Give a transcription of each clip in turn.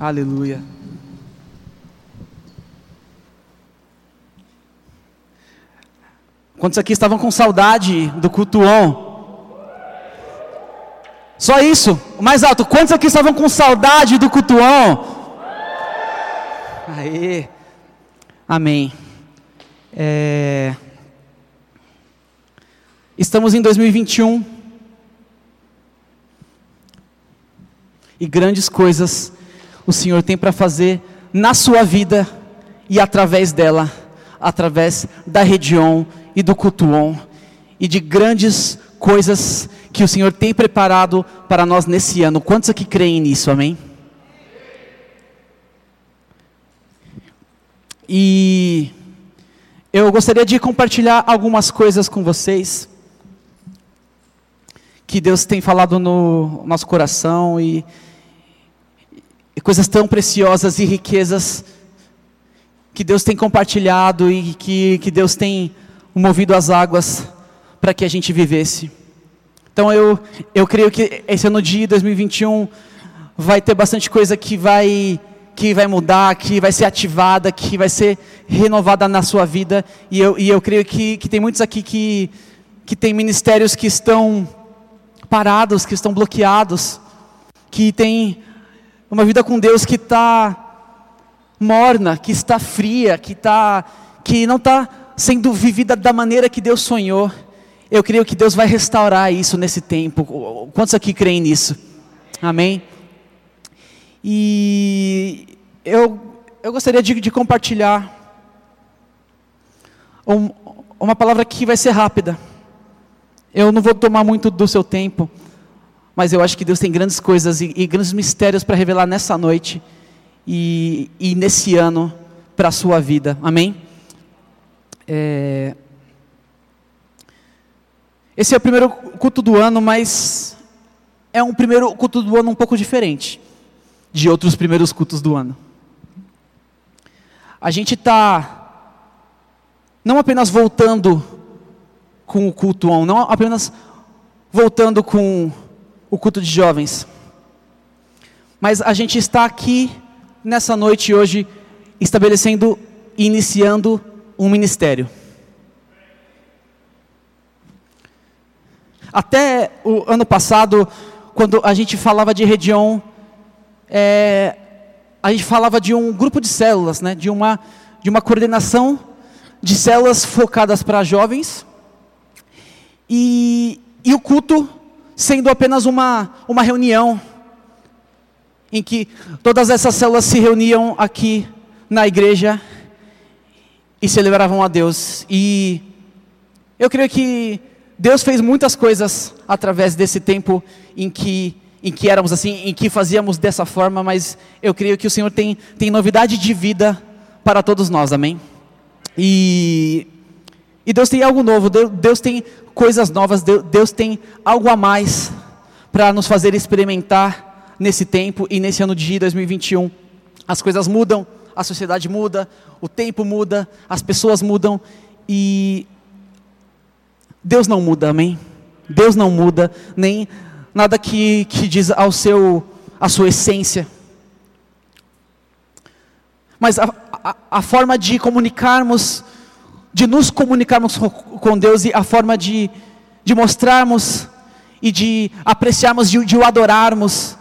Aleluia. Quantos aqui estavam com saudade do culto on? Só isso, mais alto. Quantos aqui estavam com saudade do culto on? Aê. Amém. É... Estamos em 2021. E grandes coisas o Senhor tem para fazer na sua vida e através dela, através da Redion e do Cultuon, e de grandes coisas que o Senhor tem preparado para nós nesse ano. Quantos aqui creem nisso, amém? E eu gostaria de compartilhar algumas coisas com vocês que Deus tem falado no nosso coração e, e coisas tão preciosas e riquezas que Deus tem compartilhado e que, que Deus tem movido as águas para que a gente vivesse. Então eu, eu creio que esse ano de 2021 vai ter bastante coisa que vai que vai mudar, que vai ser ativada, que vai ser renovada na sua vida. E eu, e eu creio que, que tem muitos aqui que, que tem ministérios que estão parados, que estão bloqueados, que tem uma vida com Deus que está morna, que está fria, que, tá, que não está sendo vivida da maneira que Deus sonhou. Eu creio que Deus vai restaurar isso nesse tempo. Quantos aqui creem nisso? Amém? E eu, eu gostaria de, de compartilhar um, uma palavra que vai ser rápida. Eu não vou tomar muito do seu tempo, mas eu acho que Deus tem grandes coisas e, e grandes mistérios para revelar nessa noite e, e nesse ano para a sua vida. Amém? É... Esse é o primeiro culto do ano, mas é um primeiro culto do ano um pouco diferente de outros primeiros cultos do ano. A gente está não apenas voltando com o culto on, não apenas voltando com o culto de jovens, mas a gente está aqui nessa noite hoje estabelecendo e iniciando um ministério. Até o ano passado, quando a gente falava de Redion, é, a gente falava de um grupo de células, né, de, uma, de uma coordenação de células focadas para jovens, e, e o culto sendo apenas uma, uma reunião, em que todas essas células se reuniam aqui na igreja e celebravam a Deus. E eu creio que Deus fez muitas coisas através desse tempo em que em que éramos assim, em que fazíamos dessa forma, mas eu creio que o Senhor tem, tem novidade de vida para todos nós, amém? E, e Deus tem algo novo, Deus, tem coisas novas, Deus, Deus tem algo a mais para nos fazer experimentar nesse tempo e nesse ano de 2021. As coisas mudam, a sociedade muda, o tempo muda, as pessoas mudam e Deus não muda, amém? Deus não muda, nem nada que, que diz ao seu, a sua essência. Mas a, a, a forma de comunicarmos, de nos comunicarmos com Deus e a forma de, de mostrarmos e de apreciarmos, de, de o adorarmos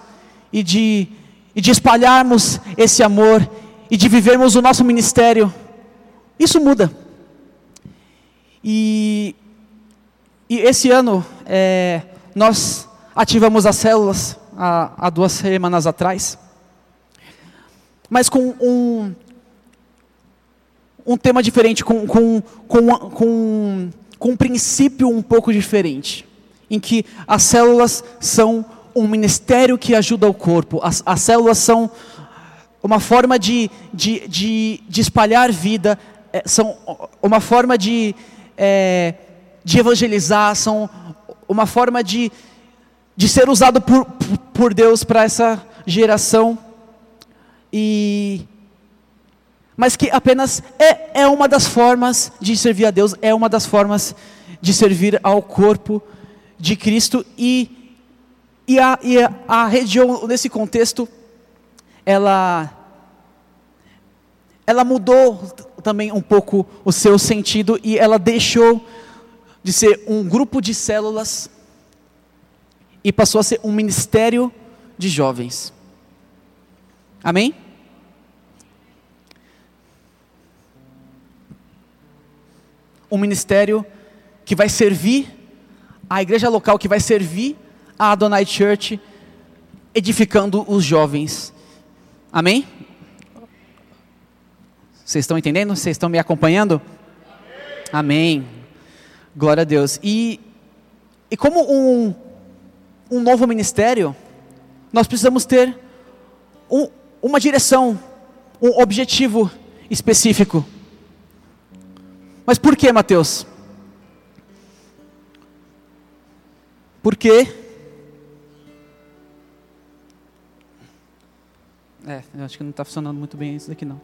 e de, e de espalharmos esse amor e de vivermos o nosso ministério, isso muda. E e esse ano, é, nós ativamos as células há, há, duas semanas atrás, mas com um, um tema diferente, com, com, com, com, com um princípio um pouco diferente, em que as células são um ministério que ajuda o corpo, as, as células são uma forma de, de, de, de espalhar vida, é, são uma forma de. É, de evangelizar, são uma forma de, de ser usado por, por Deus para essa geração. E mas que apenas é, é uma das formas de servir a Deus, é uma das formas de servir ao corpo de Cristo e, e, a, e a, a região nesse contexto ela ela mudou também um pouco o seu sentido e ela deixou de ser um grupo de células e passou a ser um ministério de jovens. Amém? Um ministério que vai servir a igreja local, que vai servir a Adonai Church, edificando os jovens. Amém? Vocês estão entendendo? Vocês estão me acompanhando? Amém. Amém. Glória a Deus. E, e como um, um novo ministério, nós precisamos ter um, uma direção, um objetivo específico. Mas por que, Mateus? Porque É, eu acho que não está funcionando muito bem isso daqui não.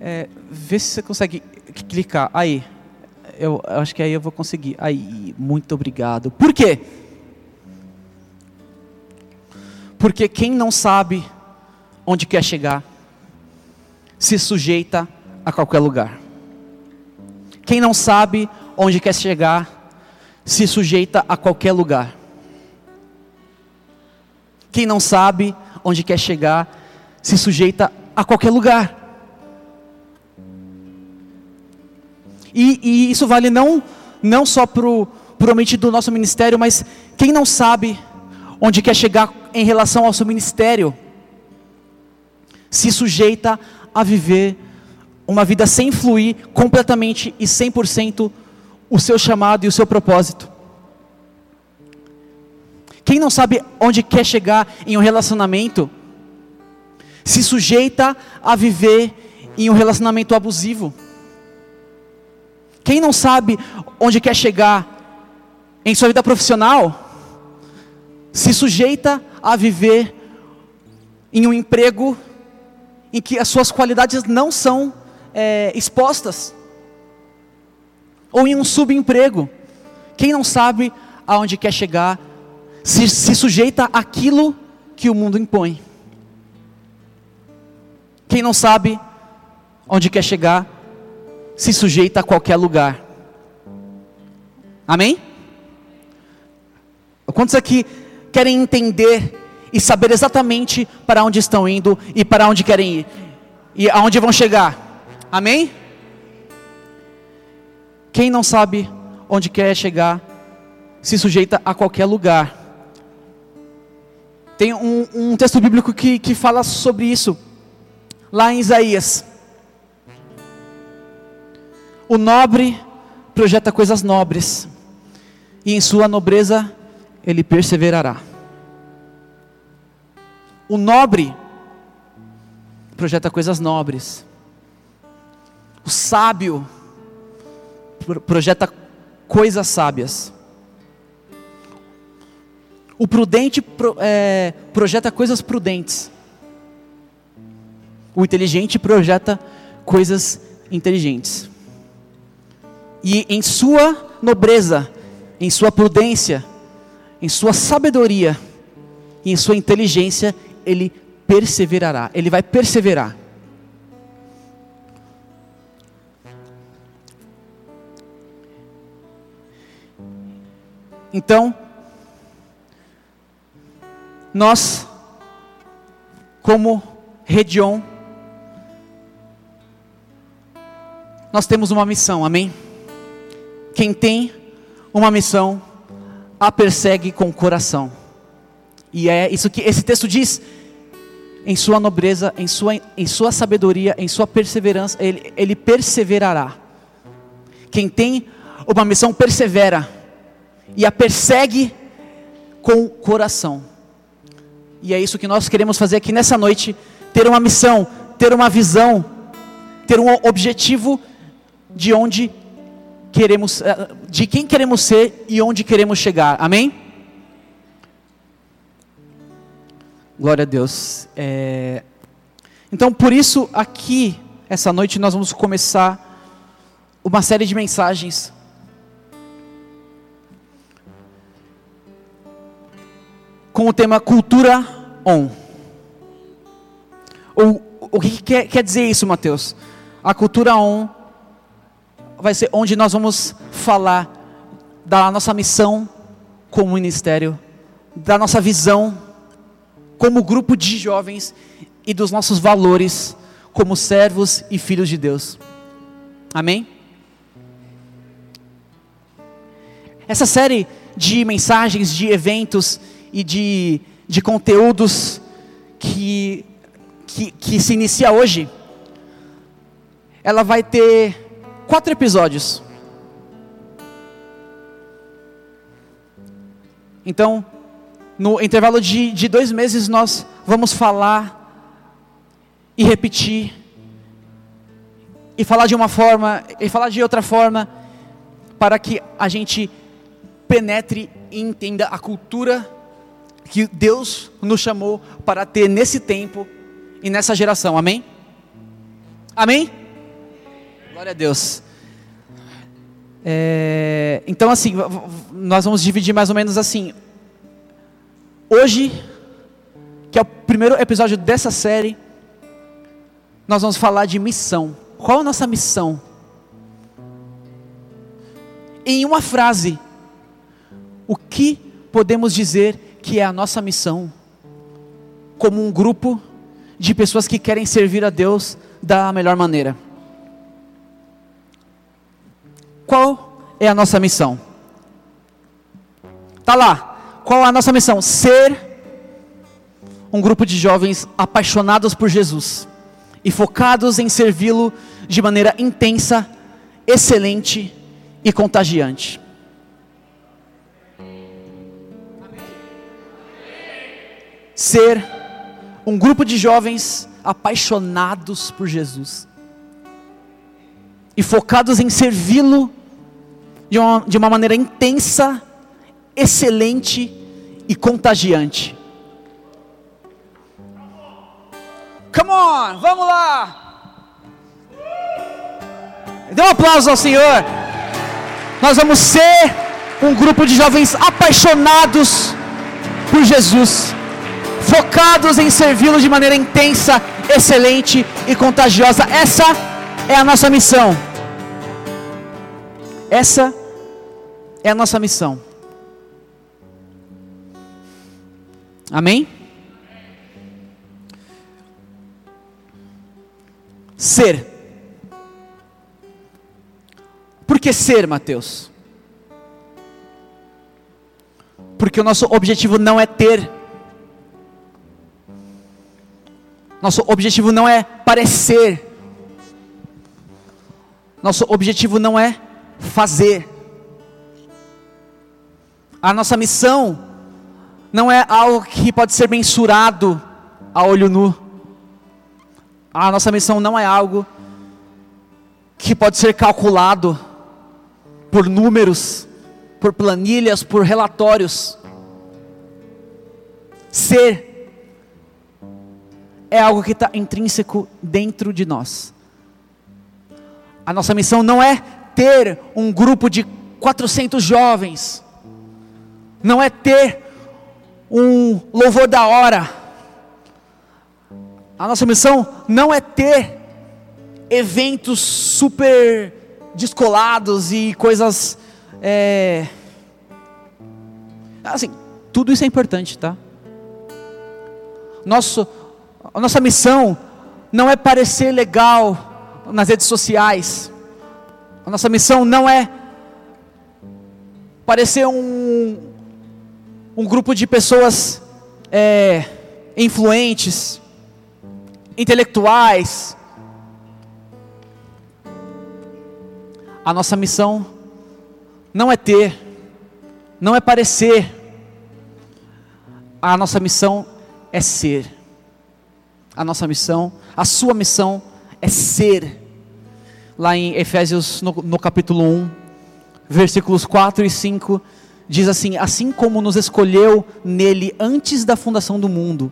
É, vê se você consegue clicar. Aí. Eu, eu, acho que aí eu vou conseguir. Aí, muito obrigado. Por quê? Porque quem não sabe onde quer chegar, se sujeita a qualquer lugar. Quem não sabe onde quer chegar, se sujeita a qualquer lugar. Quem não sabe onde quer chegar, se sujeita a qualquer lugar. E, e isso vale não, não só para o ambiente do nosso ministério, mas quem não sabe onde quer chegar em relação ao seu ministério, se sujeita a viver uma vida sem fluir completamente e 100% o seu chamado e o seu propósito. Quem não sabe onde quer chegar em um relacionamento, se sujeita a viver em um relacionamento abusivo. Quem não sabe onde quer chegar em sua vida profissional, se sujeita a viver em um emprego em que as suas qualidades não são é, expostas, ou em um subemprego. Quem não sabe aonde quer chegar, se, se sujeita àquilo que o mundo impõe. Quem não sabe onde quer chegar, se sujeita a qualquer lugar. Amém? Quantos aqui querem entender e saber exatamente para onde estão indo e para onde querem ir e aonde vão chegar? Amém? Quem não sabe onde quer chegar, se sujeita a qualquer lugar. Tem um, um texto bíblico que, que fala sobre isso, lá em Isaías. O nobre projeta coisas nobres, e em sua nobreza ele perseverará. O nobre projeta coisas nobres. O sábio projeta coisas sábias. O prudente é, projeta coisas prudentes. O inteligente projeta coisas inteligentes e em sua nobreza, em sua prudência, em sua sabedoria em sua inteligência, ele perseverará, ele vai perseverar. Então, nós, como Redion, nós temos uma missão, amém? Quem tem uma missão, a persegue com o coração. E é isso que esse texto diz. Em sua nobreza, em sua, em sua sabedoria, em sua perseverança, ele, ele perseverará. Quem tem uma missão persevera e a persegue com o coração. E é isso que nós queremos fazer aqui nessa noite: ter uma missão, ter uma visão, ter um objetivo de onde queremos, eh, de quem queremos ser e onde queremos chegar. Amém? Glória a Deus. É... Então, por isso, aqui, essa noite, nós vamos começar uma série de mensagens. com o tema Cultura On. O, o que quer, quer dizer isso, Mateus? A cultura On vai ser onde nós vamos falar da nossa missão como ministério, da nossa visão como grupo de jovens e dos nossos valores como servos e filhos de Deus. Amém? Essa série de mensagens, de eventos e de, de conteúdos que, que, que se inicia hoje, ela vai ter quatro episódios. Então, no intervalo de, de dois meses, nós vamos falar e repetir, e falar de uma forma, e falar de outra forma, para que a gente penetre e entenda a cultura que Deus nos chamou para ter nesse tempo e nessa geração, amém? Amém? Glória a Deus. É, então, assim, nós vamos dividir mais ou menos assim. Hoje, que é o primeiro episódio dessa série, nós vamos falar de missão. Qual a nossa missão? Em uma frase, o que podemos dizer que é a nossa missão? Como um grupo de pessoas que querem servir a Deus da melhor maneira. Qual é a nossa missão? Tá lá. Qual a nossa missão? Ser um grupo de jovens apaixonados por Jesus e focados em servi-lo de maneira intensa, excelente e contagiante. Ser um grupo de jovens apaixonados por Jesus e focados em servi-lo de uma, de uma maneira intensa, excelente e contagiante. Come on, vamos lá. Dê um aplauso ao Senhor. Nós vamos ser um grupo de jovens apaixonados por Jesus, focados em servi-lo de maneira intensa, excelente e contagiosa. Essa é a nossa missão. Essa é a nossa missão. Amém? Ser. Por que ser, Mateus? Porque o nosso objetivo não é ter. Nosso objetivo não é parecer. Nosso objetivo não é fazer. A nossa missão não é algo que pode ser mensurado a olho nu. A nossa missão não é algo que pode ser calculado por números, por planilhas, por relatórios. Ser é algo que está intrínseco dentro de nós. A nossa missão não é ter um grupo de 400 jovens, não é ter um louvor da hora. A nossa missão não é ter eventos super descolados e coisas. É... Assim, tudo isso é importante, tá? Nosso, a nossa missão não é parecer legal nas redes sociais. A nossa missão não é parecer um, um grupo de pessoas é, influentes, intelectuais. A nossa missão não é ter, não é parecer. A nossa missão é ser. A nossa missão, a sua missão é ser lá em Efésios, no, no capítulo 1, versículos 4 e 5, diz assim: Assim como nos escolheu nele antes da fundação do mundo,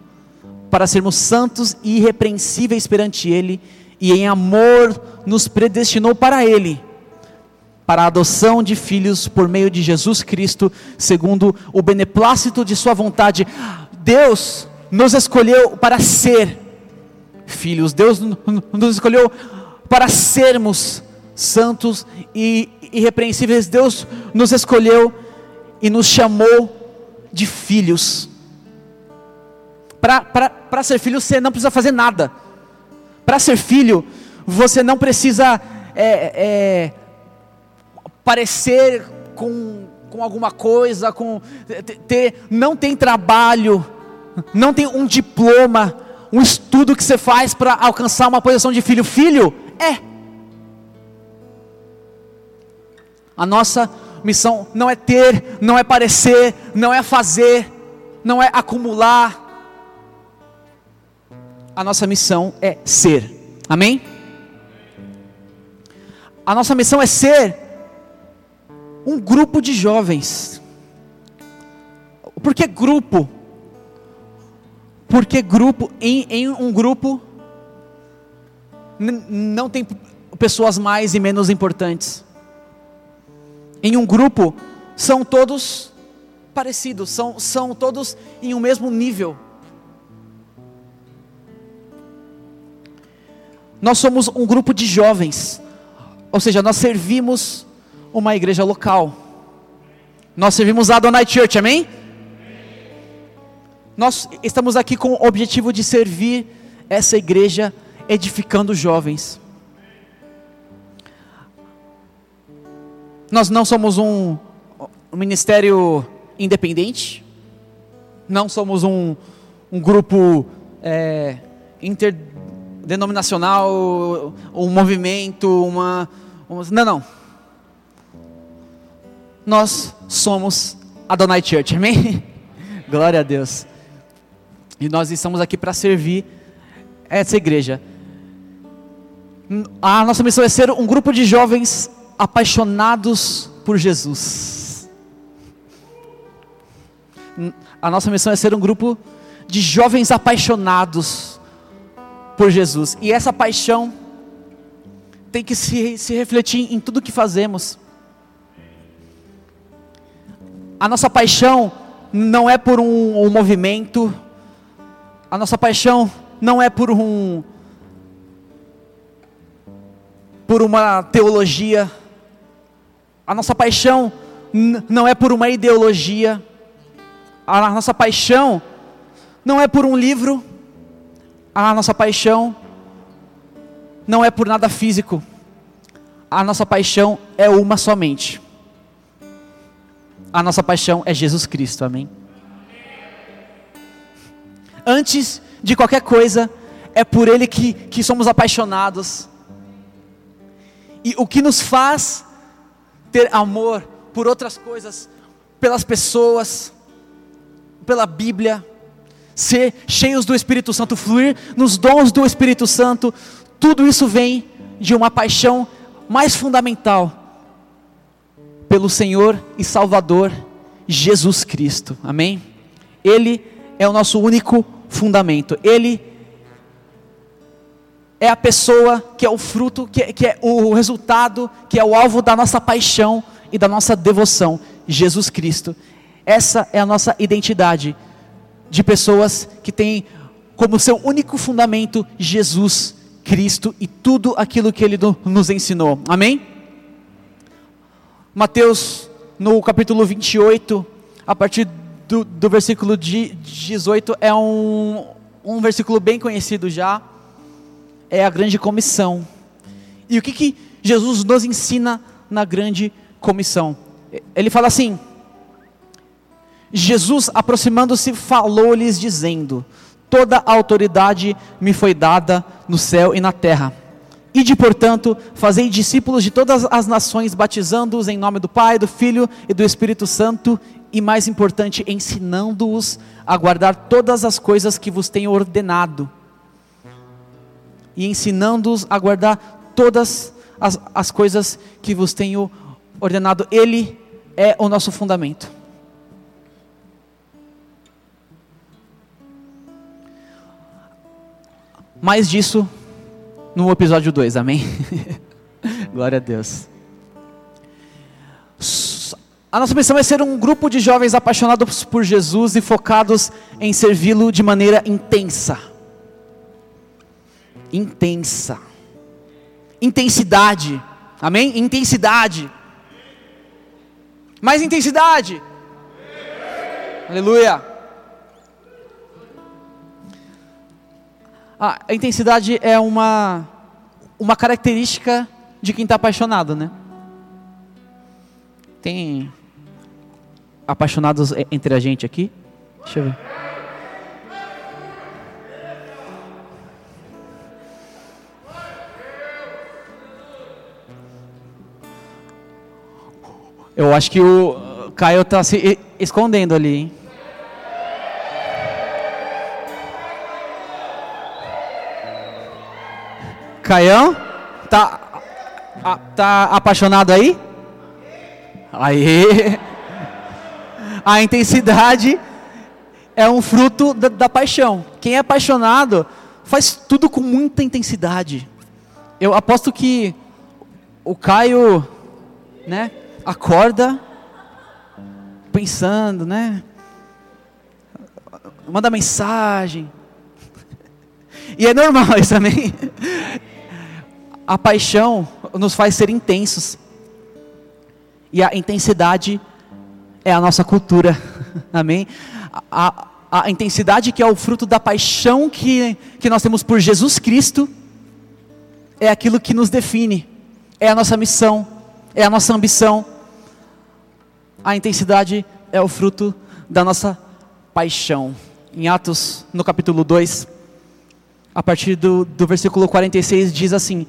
para sermos santos e irrepreensíveis perante Ele, e em amor nos predestinou para Ele, para a adoção de filhos por meio de Jesus Cristo, segundo o beneplácito de Sua vontade. Deus nos escolheu para ser filhos, Deus nos escolheu para sermos santos e irrepreensíveis. Deus nos escolheu e nos chamou de filhos. Para ser filho, você não precisa fazer nada. Para ser filho, você não precisa é, é, parecer com, com alguma coisa, com ter, não tem trabalho, não tem um diploma, um estudo que você faz para alcançar uma posição de filho. Filho é. A nossa missão não é ter, não é parecer, não é fazer, não é acumular a nossa missão é ser. Amém? A nossa missão é ser um grupo de jovens. Por que grupo? Porque grupo, em, em um grupo, não tem pessoas mais e menos importantes. Em um grupo, são todos parecidos, são, são todos em um mesmo nível. Nós somos um grupo de jovens, ou seja, nós servimos uma igreja local. Nós servimos a Adonai Church, amém? Nós estamos aqui com o objetivo de servir essa igreja edificando jovens. Nós não somos um, um ministério independente, não somos um, um grupo é, inter denominacional, um movimento, uma, uma. Não, não. Nós somos Adonai Church, amém? Glória a Deus. E nós estamos aqui para servir essa igreja. A nossa missão é ser um grupo de jovens apaixonados por Jesus. A nossa missão é ser um grupo de jovens apaixonados por Jesus. E essa paixão tem que se, se refletir em tudo que fazemos. A nossa paixão não é por um, um movimento, a nossa paixão não é por um por uma teologia, a nossa paixão não é por uma ideologia, a nossa paixão não é por um livro, a nossa paixão não é por nada físico, a nossa paixão é uma somente. A nossa paixão é Jesus Cristo, amém? Antes de qualquer coisa, é por Ele que, que somos apaixonados. E o que nos faz ter amor por outras coisas, pelas pessoas, pela Bíblia, ser cheios do Espírito Santo, fluir nos dons do Espírito Santo, tudo isso vem de uma paixão mais fundamental pelo Senhor e Salvador Jesus Cristo. Amém? Ele é o nosso único fundamento. Ele é a pessoa que é o fruto, que é, que é o resultado, que é o alvo da nossa paixão e da nossa devoção. Jesus Cristo. Essa é a nossa identidade de pessoas que têm como seu único fundamento Jesus Cristo e tudo aquilo que ele nos ensinou. Amém? Mateus, no capítulo 28, a partir do, do versículo 18, é um, um versículo bem conhecido já. É a grande comissão. E o que, que Jesus nos ensina na grande comissão? Ele fala assim: Jesus, aproximando-se, falou-lhes, dizendo: Toda a autoridade me foi dada no céu e na terra. Ide, portanto, fazei discípulos de todas as nações, batizando-os em nome do Pai, do Filho e do Espírito Santo, e mais importante, ensinando-os a guardar todas as coisas que vos tenho ordenado. E ensinando-os a guardar todas as, as coisas que vos tenho ordenado. Ele é o nosso fundamento. Mais disso no episódio 2, amém? Glória a Deus. A nossa missão é ser um grupo de jovens apaixonados por Jesus e focados em servi-lo de maneira intensa. Intensa. Intensidade. Amém? Intensidade. Mais intensidade. Aleluia. Ah, a intensidade é uma, uma característica de quem está apaixonado, né? Tem apaixonados entre a gente aqui? Deixa eu ver. Eu acho que o Caio está se escondendo ali, hein? Caião? Tá, tá apaixonado aí? Aí. A intensidade é um fruto da, da, paixão. Quem é apaixonado faz tudo com muita intensidade. Eu aposto que o Caio, né, acorda pensando, né? Manda mensagem. E é normal isso também. A paixão nos faz ser intensos. E a intensidade é a nossa cultura. Amém? A, a, a, intensidade que é o fruto da paixão que, que nós temos por Jesus Cristo é aquilo que nos define, é a nossa missão, é a nossa ambição. A intensidade é o fruto da nossa paixão. Em Atos, no capítulo 2, a partir do, do versículo 46, diz assim: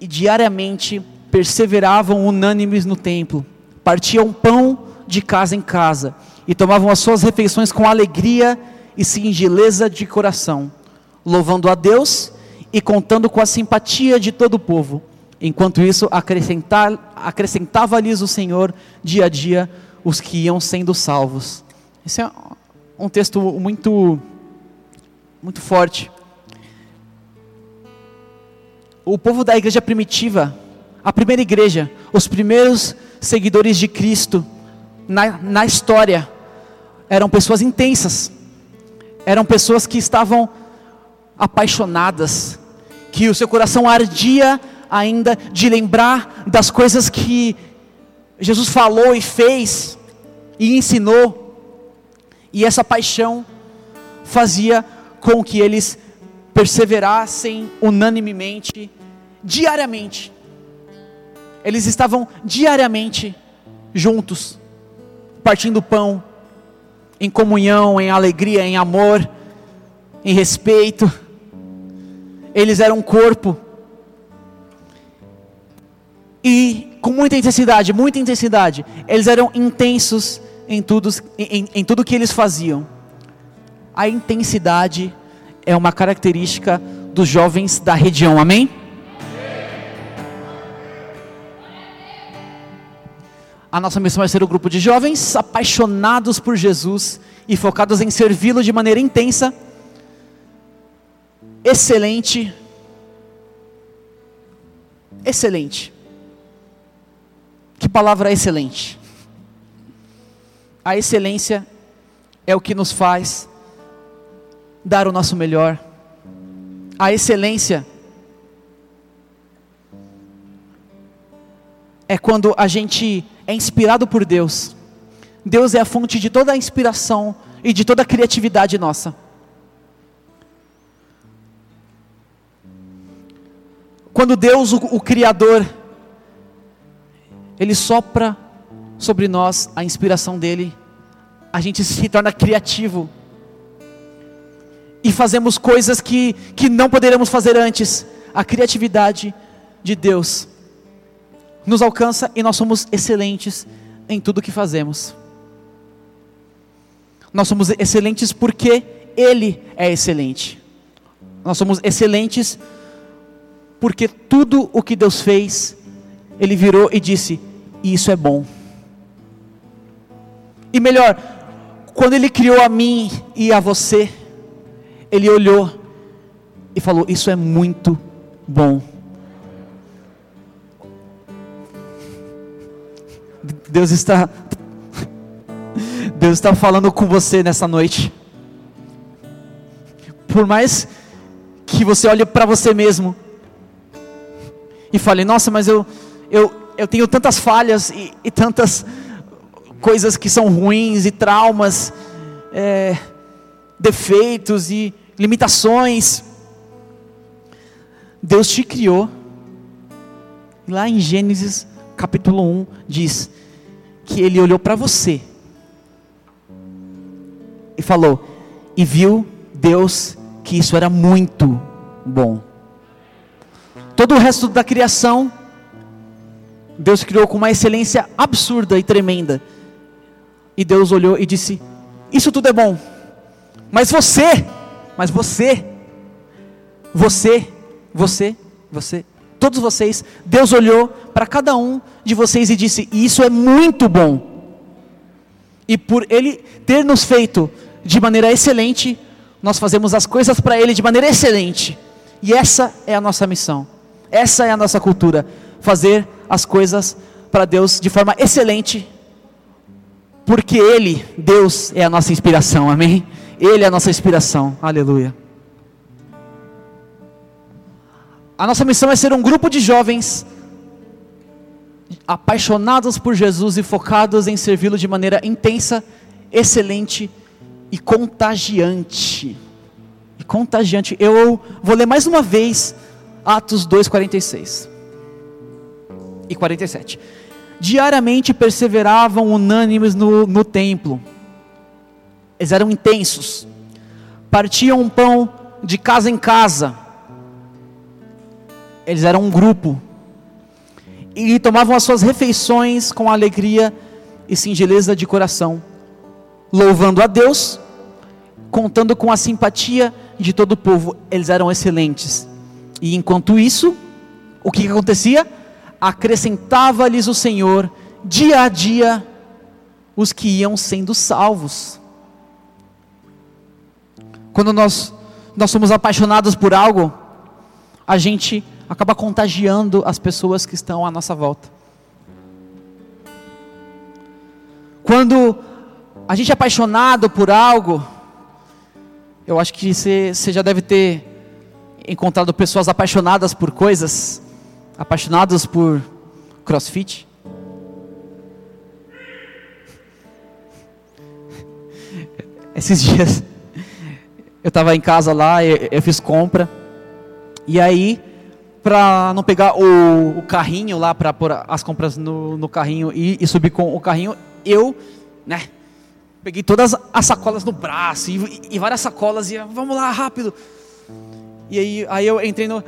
E diariamente perseveravam unânimes no templo, partiam pão de casa em casa e tomavam as suas refeições com alegria e singeleza de coração, louvando a Deus e contando com a simpatia de todo o povo. Enquanto isso, acrescentava-lhes o Senhor dia a dia os que iam sendo salvos. Esse é um texto muito, muito forte. O povo da igreja primitiva, a primeira igreja, os primeiros seguidores de Cristo, na, na história eram pessoas intensas, eram pessoas que estavam apaixonadas, que o seu coração ardia ainda de lembrar das coisas que Jesus falou e fez e ensinou, e essa paixão fazia com que eles perseverassem unanimemente, diariamente. Eles estavam diariamente juntos, partindo pão, em comunhão, em alegria, em amor, em respeito. Eles eram um corpo. E com muita intensidade, muita intensidade, eles eram intensos em tudo, em, em tudo que eles faziam. A intensidade é uma característica dos jovens da região, amém? A nossa missão é ser o um grupo de jovens apaixonados por Jesus e focados em servi-lo de maneira intensa, excelente. Excelente. Que palavra excelente? A excelência é o que nos faz dar o nosso melhor. A excelência é quando a gente é inspirado por Deus. Deus é a fonte de toda a inspiração e de toda a criatividade nossa. Quando Deus, o, o Criador, Ele sopra sobre nós a inspiração dEle, a gente se torna criativo e fazemos coisas que, que não poderíamos fazer antes. A criatividade de Deus nos alcança e nós somos excelentes em tudo que fazemos. Nós somos excelentes porque Ele é excelente. Nós somos excelentes porque tudo o que Deus fez, Ele virou e disse: Isso é bom. E melhor, quando Ele criou a mim e a você, Ele olhou e falou: Isso é muito bom. Deus está Deus está falando com você nessa noite. Por mais que você olhe para você mesmo e fale: Nossa, mas eu, eu, eu tenho tantas falhas e, e tantas coisas que são ruins e traumas, é, defeitos e limitações. Deus te criou. Lá em Gênesis capítulo 1 diz que ele olhou para você e falou: E viu Deus que isso era muito bom. Todo o resto da criação, Deus criou com uma excelência absurda e tremenda. E Deus olhou e disse: Isso tudo é bom, mas você, mas você, você, você, você, todos vocês, Deus olhou para cada um de vocês e disse: Isso é muito bom. E por Ele ter nos feito de maneira excelente, nós fazemos as coisas para Ele de maneira excelente. E essa é a nossa missão, essa é a nossa cultura: fazer as coisas para Deus de forma excelente, porque Ele, Deus, é a nossa inspiração, amém? Ele é a nossa inspiração, aleluia. A nossa missão é ser um grupo de jovens apaixonados por Jesus e focados em servi-lo de maneira intensa, excelente e contagiante. E contagiante. Eu vou ler mais uma vez Atos 2, 46 e 47. Diariamente perseveravam unânimes no, no templo. Eles eram intensos. Partiam pão de casa em casa. Eles eram um grupo. E tomavam as suas refeições com alegria e singeleza de coração louvando a Deus, contando com a simpatia de todo o povo. Eles eram excelentes. E enquanto isso, o que acontecia? Acrescentava-lhes o Senhor dia a dia os que iam sendo salvos. Quando nós nós somos apaixonados por algo, a gente acaba contagiando as pessoas que estão à nossa volta. Quando a gente é apaixonado por algo, eu acho que você, já deve ter encontrado pessoas apaixonadas por coisas, apaixonadas por crossfit. Esses dias eu estava em casa lá, eu, eu, fiz compra, e aí, para não pegar o, o, carrinho lá, para pôr as compras no, no carrinho e, e subir com o carrinho, eu, né, Peguei todas as sacolas no braço e, e várias sacolas e vamos lá, rápido. E aí, aí eu entrei no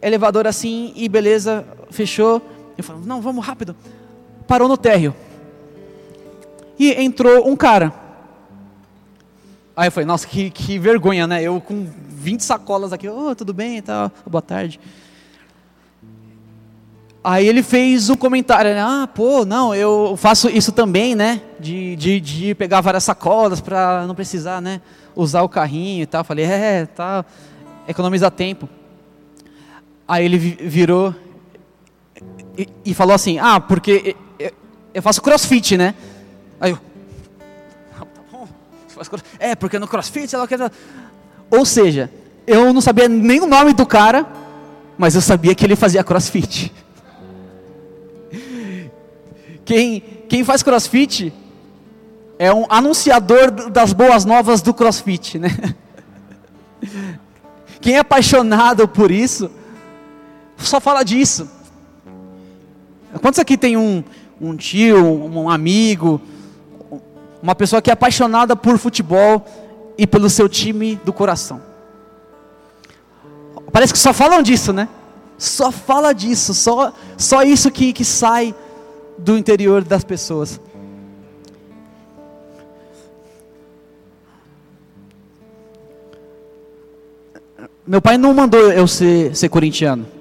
elevador assim e beleza, fechou. Eu falei, não, vamos rápido. Parou no térreo. E entrou um cara. Aí eu falei, nossa, que, que vergonha, né? Eu com 20 sacolas aqui, oh, tudo bem e tal, boa tarde. Aí ele fez um comentário, né? ah, pô, não, eu faço isso também, né? De, de, de pegar várias sacolas para não precisar, né? Usar o carrinho e tal. Falei, é, tá, economiza tempo. Aí ele virou e, e falou assim, ah, porque eu faço crossfit, né? Aí eu, ah, tá bom, é, porque no crossfit ela quer. Ou seja, eu não sabia nem o nome do cara, mas eu sabia que ele fazia crossfit. Quem, quem faz crossfit é um anunciador das boas novas do crossfit, né? Quem é apaixonado por isso, só fala disso. Quantos aqui tem um, um tio, um amigo, uma pessoa que é apaixonada por futebol e pelo seu time do coração? Parece que só falam disso, né? Só fala disso, só, só isso que, que sai do interior das pessoas. Meu pai não mandou eu ser, ser corintiano.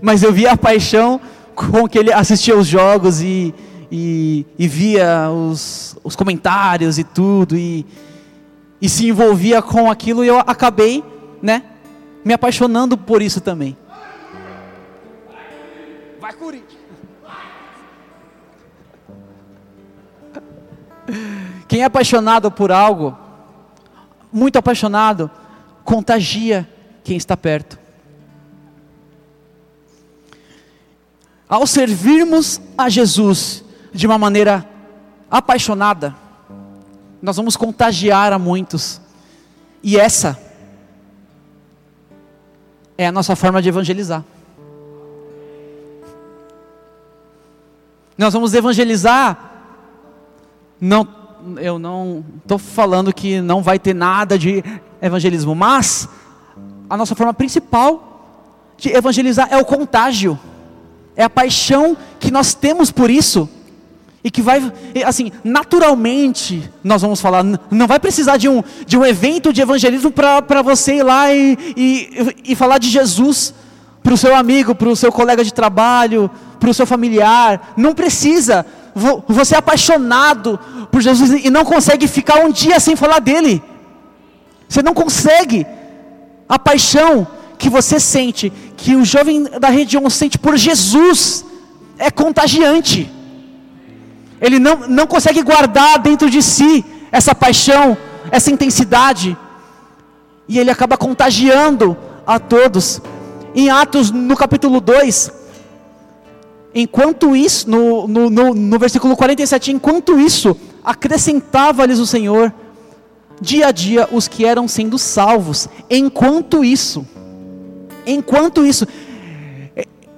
Mas eu via a paixão com que ele assistia os jogos e, e, e via os, os comentários e tudo, e, e se envolvia com aquilo, e eu acabei, né, me apaixonando por isso também. Vai, Corinthians! Quem é apaixonado por algo, muito apaixonado, contagia quem está perto. Ao servirmos a Jesus de uma maneira apaixonada, nós vamos contagiar a muitos. E essa é a nossa forma de evangelizar. Nós vamos evangelizar. Não, eu não estou falando que não vai ter nada de evangelismo, mas a nossa forma principal de evangelizar é o contágio, é a paixão que nós temos por isso e que vai, assim, naturalmente, nós vamos falar, não vai precisar de um, de um evento de evangelismo para você ir lá e, e, e falar de Jesus para o seu amigo, para o seu colega de trabalho, para o seu familiar. Não precisa. Você é apaixonado por Jesus e não consegue ficar um dia sem falar dele. Você não consegue. A paixão que você sente, que o jovem da região sente por Jesus, é contagiante ele não, não consegue guardar dentro de si essa paixão, essa intensidade, e ele acaba contagiando a todos. Em Atos, no capítulo 2, enquanto isso, no, no, no, no versículo 47, enquanto isso, acrescentava-lhes o Senhor, dia a dia, os que eram sendo salvos. Enquanto isso, enquanto isso,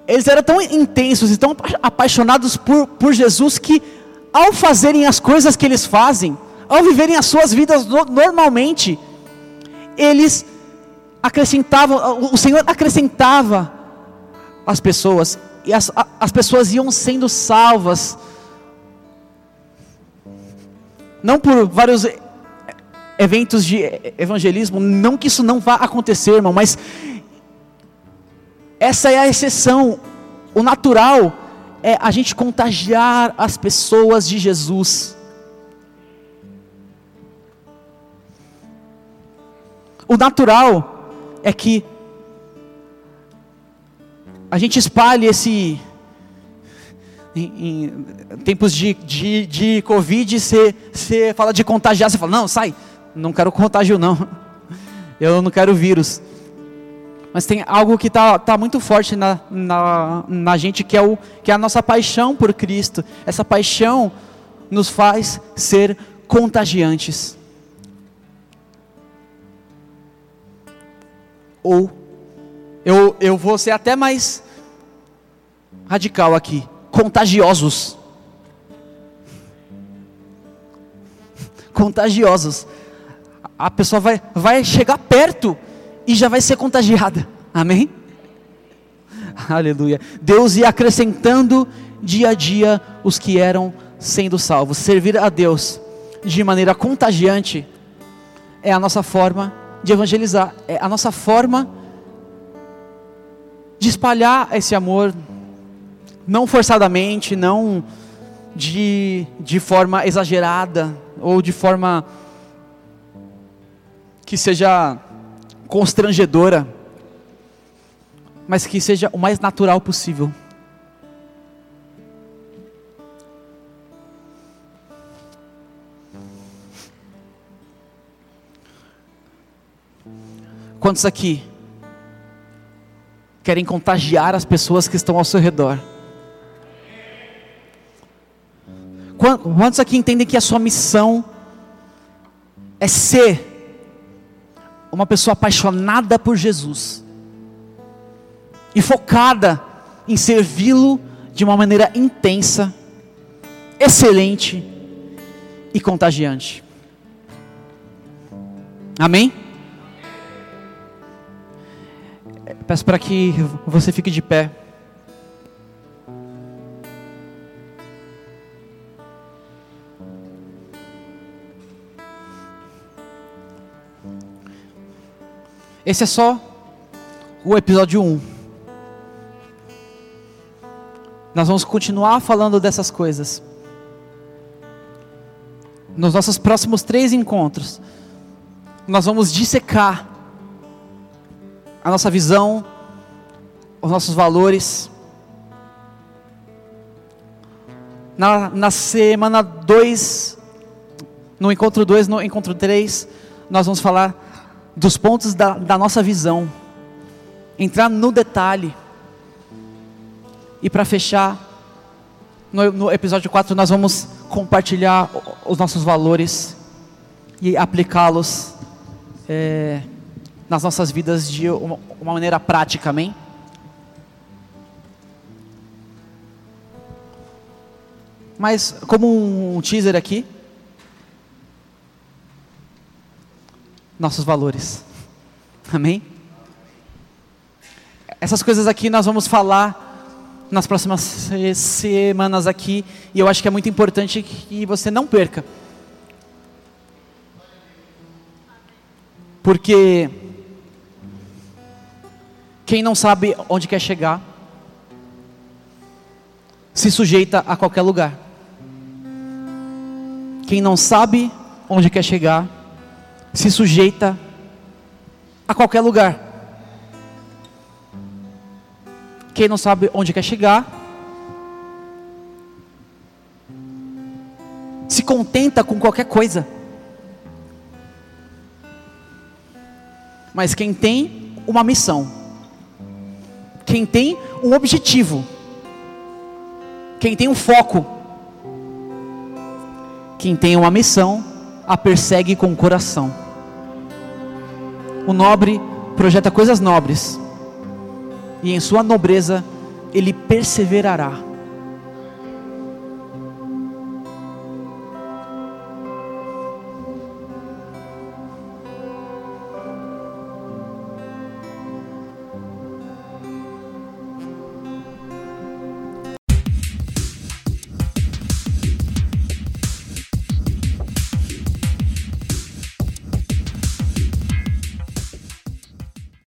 eles eram tão intensos e tão apaixonados por, por Jesus que ao fazerem as coisas que eles fazem, ao viverem as suas vidas normalmente, eles acrescentavam, o Senhor acrescentava as pessoas, e as, as pessoas iam sendo salvas, não por vários eventos de evangelismo, não que isso não vá acontecer, irmão, mas essa é a exceção, o natural é a gente contagiar as pessoas de Jesus. O natural é que a gente espalhe esse. Em, em tempos de, de, de Covid, você, fala de contagiar, você fala, não, sai, não quero contágio não, eu não quero vírus. Mas tem algo que está tá muito forte na, na, na gente, que é, o, que é a nossa paixão por Cristo. Essa paixão nos faz ser contagiantes. Ou, eu, eu vou ser até mais radical aqui: contagiosos. Contagiosos. A pessoa vai, vai chegar perto e já vai ser contagiada. Amém? Aleluia. Deus ia acrescentando dia a dia os que eram sendo salvos. Servir a Deus de maneira contagiante é a nossa forma de evangelizar, é a nossa forma de espalhar esse amor, não forçadamente, não de, de forma exagerada ou de forma que seja constrangedora, mas que seja o mais natural possível. Quantos aqui querem contagiar as pessoas que estão ao seu redor? Quantos aqui entendem que a sua missão é ser uma pessoa apaixonada por Jesus e focada em servi-lo de uma maneira intensa, excelente e contagiante. Amém? Peço para que você fique de pé. Esse é só o episódio 1. Nós vamos continuar falando dessas coisas. Nos nossos próximos três encontros, nós vamos dissecar a nossa visão, os nossos valores. Na, na semana 2, No encontro 2, no encontro 3, nós vamos falar dos pontos da, da nossa visão, entrar no detalhe. E para fechar, no, no episódio 4, nós vamos compartilhar os nossos valores e aplicá-los é, nas nossas vidas de uma, uma maneira prática, amém? Mas, como um teaser aqui, nossos valores, amém? Essas coisas aqui nós vamos falar nas próximas semanas aqui, e eu acho que é muito importante que você não perca. Porque quem não sabe onde quer chegar, se sujeita a qualquer lugar. Quem não sabe onde quer chegar, se sujeita a qualquer lugar. Quem não sabe onde quer chegar, se contenta com qualquer coisa. Mas quem tem uma missão, quem tem um objetivo, quem tem um foco, quem tem uma missão, a persegue com o coração. O nobre projeta coisas nobres, e em sua nobreza ele perseverará.